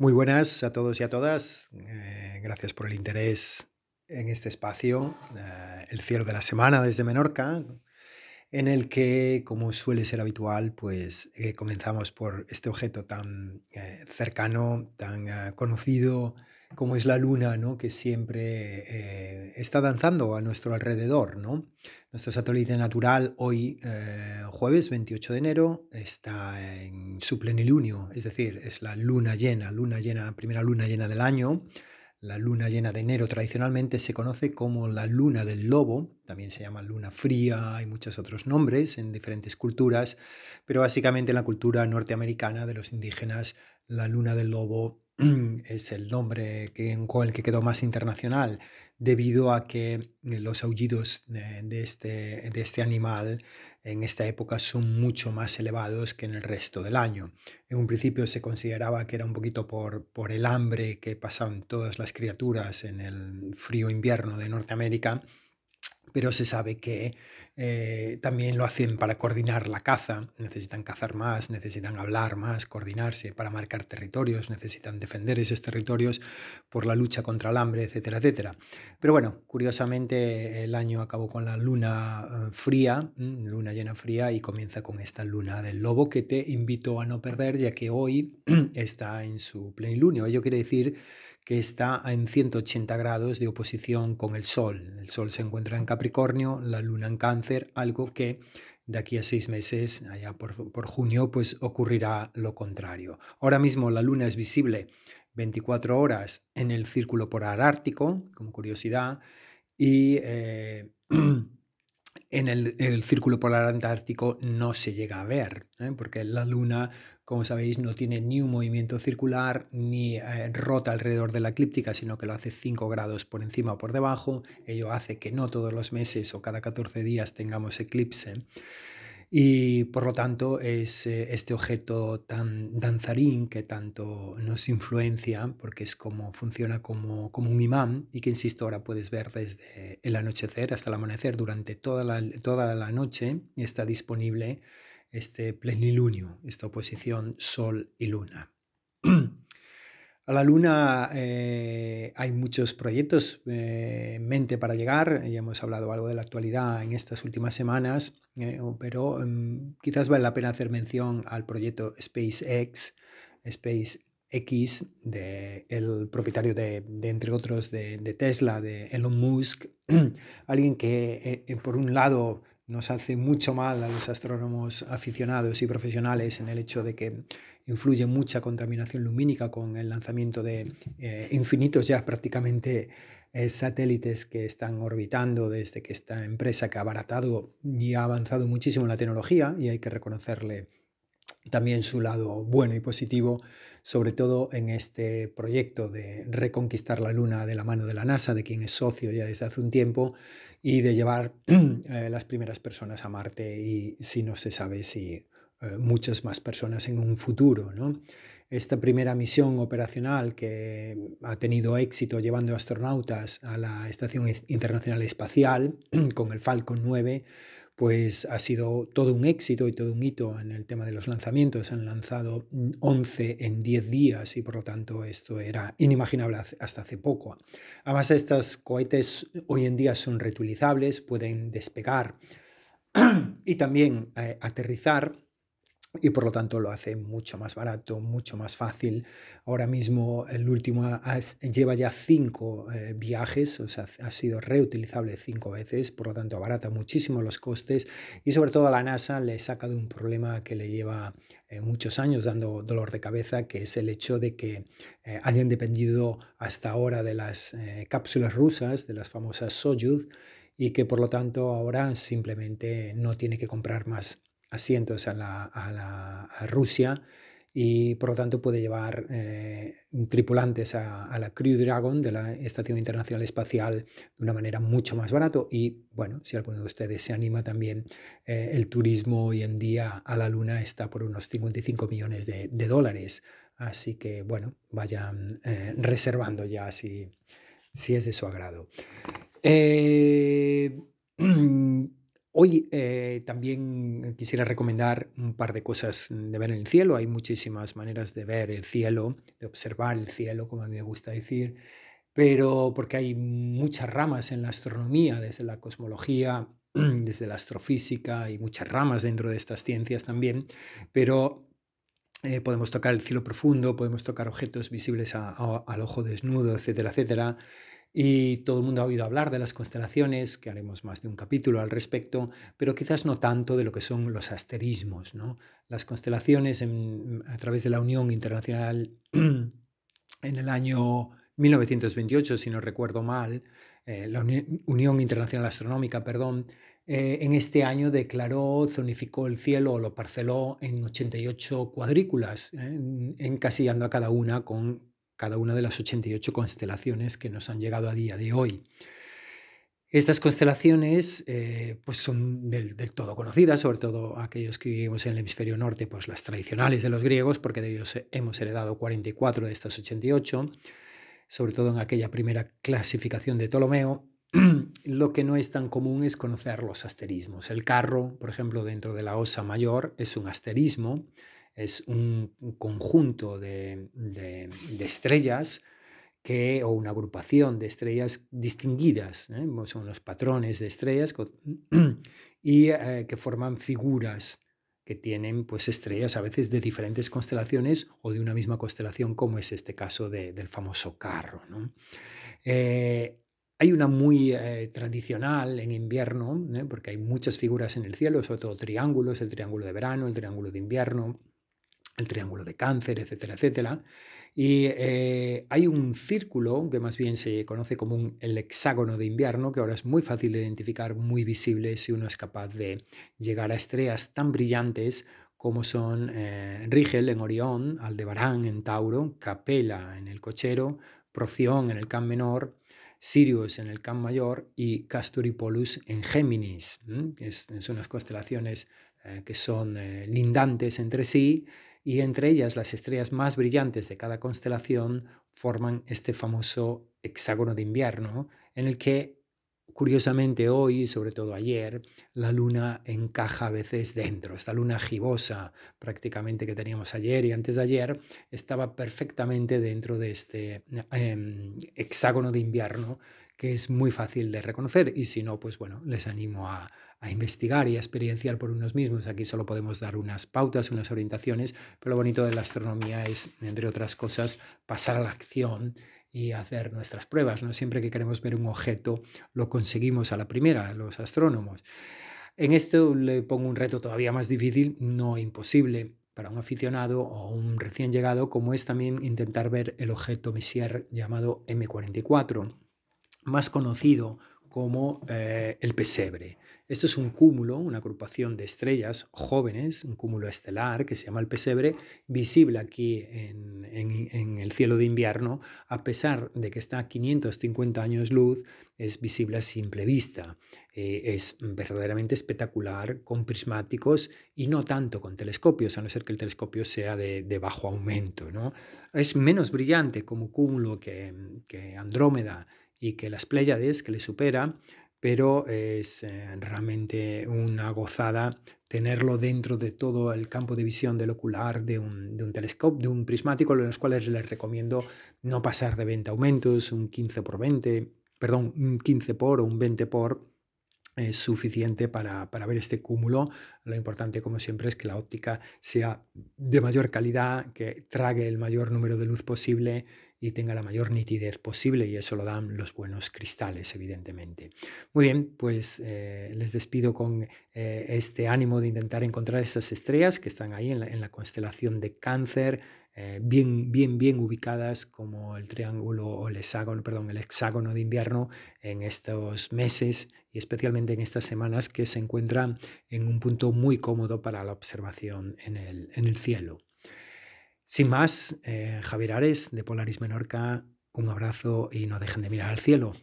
Muy buenas a todos y a todas. Eh, gracias por el interés en este espacio, eh, el cielo de la semana desde Menorca, en el que, como suele ser habitual, pues eh, comenzamos por este objeto tan cercano, tan conocido como es la luna, ¿no? que siempre eh, está danzando a nuestro alrededor. ¿no? Nuestro satélite natural hoy, eh, jueves 28 de enero, está en su plenilunio, es decir, es la luna llena, luna llena, primera luna llena del año. La luna llena de enero tradicionalmente se conoce como la luna del lobo, también se llama luna fría, hay muchos otros nombres en diferentes culturas, pero básicamente en la cultura norteamericana de los indígenas, la luna del lobo es el nombre que, con el que quedó más internacional debido a que los aullidos de, este, de este animal en esta época son mucho más elevados que en el resto del año. En un principio se consideraba que era un poquito por, por el hambre que pasaban todas las criaturas en el frío invierno de Norteamérica, pero se sabe que eh, también lo hacen para coordinar la caza, necesitan cazar más, necesitan hablar más, coordinarse para marcar territorios, necesitan defender esos territorios por la lucha contra el hambre, etcétera, etcétera. Pero bueno, curiosamente el año acabó con la luna eh, fría, luna llena fría, y comienza con esta luna del lobo que te invito a no perder, ya que hoy está en su plenilunio. Ello quiere decir que está en 180 grados de oposición con el Sol. El Sol se encuentra en Capricornio, la Luna en Cáncer, algo que de aquí a seis meses, allá por, junio, pues ocurrirá lo contrario. Ahora mismo la Luna es visible 24 horas en el círculo polar ártico, como curiosidad, y eh, en el, círculo polar antártico no se llega a ver, ¿eh? porque la Luna, como sabéis, no tiene ni un movimiento circular ni eh, rota alrededor de la eclíptica, sino que lo hace 5 grados por encima o por debajo. Ello hace que no todos los meses o cada 14 días tengamos eclipse. Y por lo tanto es eh, este objeto tan danzarín que tanto nos influencia, porque es como funciona como, como un imán y que, insisto, ahora puedes ver desde el anochecer hasta el amanecer durante toda la, toda la noche y está disponible este plenilunio, esta oposición Sol y Luna. A la Luna eh, hay muchos proyectos eh, en mente para llegar, ya hemos hablado algo de la actualidad en estas últimas semanas, eh, pero mm, quizás vale la pena hacer mención al proyecto SpaceX, SpaceX, de, el propietario de, entre otros, de, de, Tesla, de Elon Musk, alguien que por un lado nos hace mucho mal a los astrónomos aficionados y profesionales en el hecho de que influye mucha contaminación lumínica con el lanzamiento de eh, infinitos ya prácticamente eh, satélites que están orbitando desde que esta empresa que ha abaratado y ha avanzado muchísimo en la tecnología y hay que reconocerle también su lado bueno y positivo, sobre todo en este proyecto de reconquistar la Luna de la mano de la NASA, de quien es socio ya desde hace un tiempo, y de llevar eh, las primeras personas a Marte y si no se sabe si eh, muchas más personas en un futuro. ¿no? Esta primera misión operacional que ha tenido éxito llevando astronautas a la Estación Internacional Espacial con el Falcon 9, pues ha sido todo un éxito y todo un hito en el tema de los lanzamientos. Han lanzado 11 en 10 días y por lo tanto esto era inimaginable hasta hace poco. Además, estos cohetes hoy en día son reutilizables, pueden despegar y también eh, aterrizar y por lo tanto lo hace mucho más barato, mucho más fácil. Ahora mismo el último lleva ya cinco eh, viajes, o sea, ha sido reutilizable cinco veces, por lo tanto abarata muchísimo los costes y sobre todo a la NASA le saca de un problema que le lleva eh, muchos años dando dolor de cabeza, que es el hecho de que eh, hayan dependido hasta ahora de las cápsulas rusas, de las famosas Soyuz, y que por lo tanto ahora simplemente no tiene que comprar más asientos a, la, a, la, Rusia y por lo tanto puede llevar eh, tripulantes a, la Crew Dragon de la Estación Internacional Espacial de una manera mucho más barato y bueno, si alguno de ustedes se anima también, eh, el turismo hoy en día a la Luna está por unos 55 millones de, dólares, así que bueno, vayan eh, reservando ya si, si es de su agrado. Hoy eh, también quisiera recomendar un par de cosas de ver en el cielo. Hay muchísimas maneras de ver el cielo, de observar el cielo, como a mí me gusta decir, pero porque hay muchas ramas en la astronomía, desde la cosmología, desde la astrofísica, hay muchas ramas dentro de estas ciencias también, pero eh, podemos tocar el cielo profundo, podemos tocar objetos visibles al ojo desnudo, etcétera, etcétera. Y todo el mundo ha oído hablar de las constelaciones, que haremos más de un capítulo al respecto, pero quizás no tanto de lo que son los asterismos. ¿no? Las constelaciones a través de la Unión Internacional en el año 1928, si no recuerdo mal, eh, la Unión Internacional Astronómica, perdón, eh, en este año declaró, zonificó el cielo o lo parceló en 88 cuadrículas, eh, encasillando a cada una con cada una de las 88 constelaciones que nos han llegado a día de hoy. Estas constelaciones eh, pues son del, todo conocidas, sobre todo aquellos que vivimos en el hemisferio norte, pues las tradicionales de los griegos, porque de ellos hemos heredado 44 de estas 88, sobre todo en aquella primera clasificación de Ptolomeo. Lo que no es tan común es conocer los asterismos. El carro, por ejemplo, dentro de la osa mayor es un asterismo, es un, conjunto de, estrellas que, o una agrupación de estrellas distinguidas, ¿eh? son los patrones de estrellas y eh, que forman figuras que tienen pues estrellas a veces de diferentes constelaciones o de una misma constelación como es este caso del famoso carro. Eh, hay una muy tradicional en invierno, porque hay muchas figuras en el cielo, sobre todo triángulos, el triángulo de verano, el triángulo de invierno, el triángulo de cáncer, etcétera, etcétera. Y eh, hay un círculo que más bien se conoce como el hexágono de invierno, que ahora es muy fácil de identificar, muy visible si uno es capaz de llegar a estrellas tan brillantes como son eh, Rigel en Orión, Aldebarán en Tauro, Capella en el Cochero, Proción en el Can Menor, Sirius en el Can Mayor y Castor y Polus en Géminis. son unas constelaciones eh, que son lindantes entre sí y entre ellas las estrellas más brillantes de cada constelación forman este famoso hexágono de invierno en el que curiosamente hoy, sobre todo ayer, la luna encaja a veces dentro. Esta luna gibosa prácticamente que teníamos ayer y antes de ayer estaba perfectamente dentro de este em, hexágono de invierno que es muy fácil de reconocer y si no, pues bueno, les animo a, a investigar y a experienciar por unos mismos. Aquí solo podemos dar unas pautas, unas orientaciones, pero lo bonito de la astronomía es, entre otras cosas, pasar a la acción y hacer nuestras pruebas. No siempre que queremos ver un objeto lo conseguimos a la primera, los astrónomos. En esto le pongo un reto todavía más difícil, no imposible para un aficionado o un recién llegado, como es también intentar ver el objeto Messier llamado M44, más conocido como eh, el pesebre. Esto es un cúmulo, una agrupación de estrellas jóvenes, un cúmulo estelar que se llama el pesebre, visible aquí en, el cielo de invierno, a pesar de que está a 550 años luz, es visible a simple vista. Eh, es verdaderamente espectacular con prismáticos y no tanto con telescopios, a no ser que el telescopio sea de, bajo aumento. ¿no? Es menos brillante como cúmulo que, que Andrómeda y que las Pléyades, que le supera, pero es eh, realmente una gozada tenerlo dentro de todo el campo de visión del ocular de un, de un telescopio, de un prismático, en los cuales les recomiendo no pasar de 20 aumentos, un 15 por 20, perdón, un 15 por o un 20 por es suficiente para, para, ver este cúmulo. Lo importante, como siempre, es que la óptica sea de mayor calidad, que trague el mayor número de luz posible y tenga la mayor nitidez posible y eso lo dan los buenos cristales, evidentemente. Muy bien, pues eh, les despido con eh, este ánimo de intentar encontrar estas estrellas que están ahí en la, en la constelación de cáncer, eh, bien, bien, bien ubicadas como el triángulo o el hexágono, perdón, el hexágono de invierno en estos meses y especialmente en estas semanas que se encuentran en un punto muy cómodo para la observación en el, en el cielo. Sin más, eh, Javier Ares de Polaris Menorca, un abrazo y no dejen de mirar al cielo.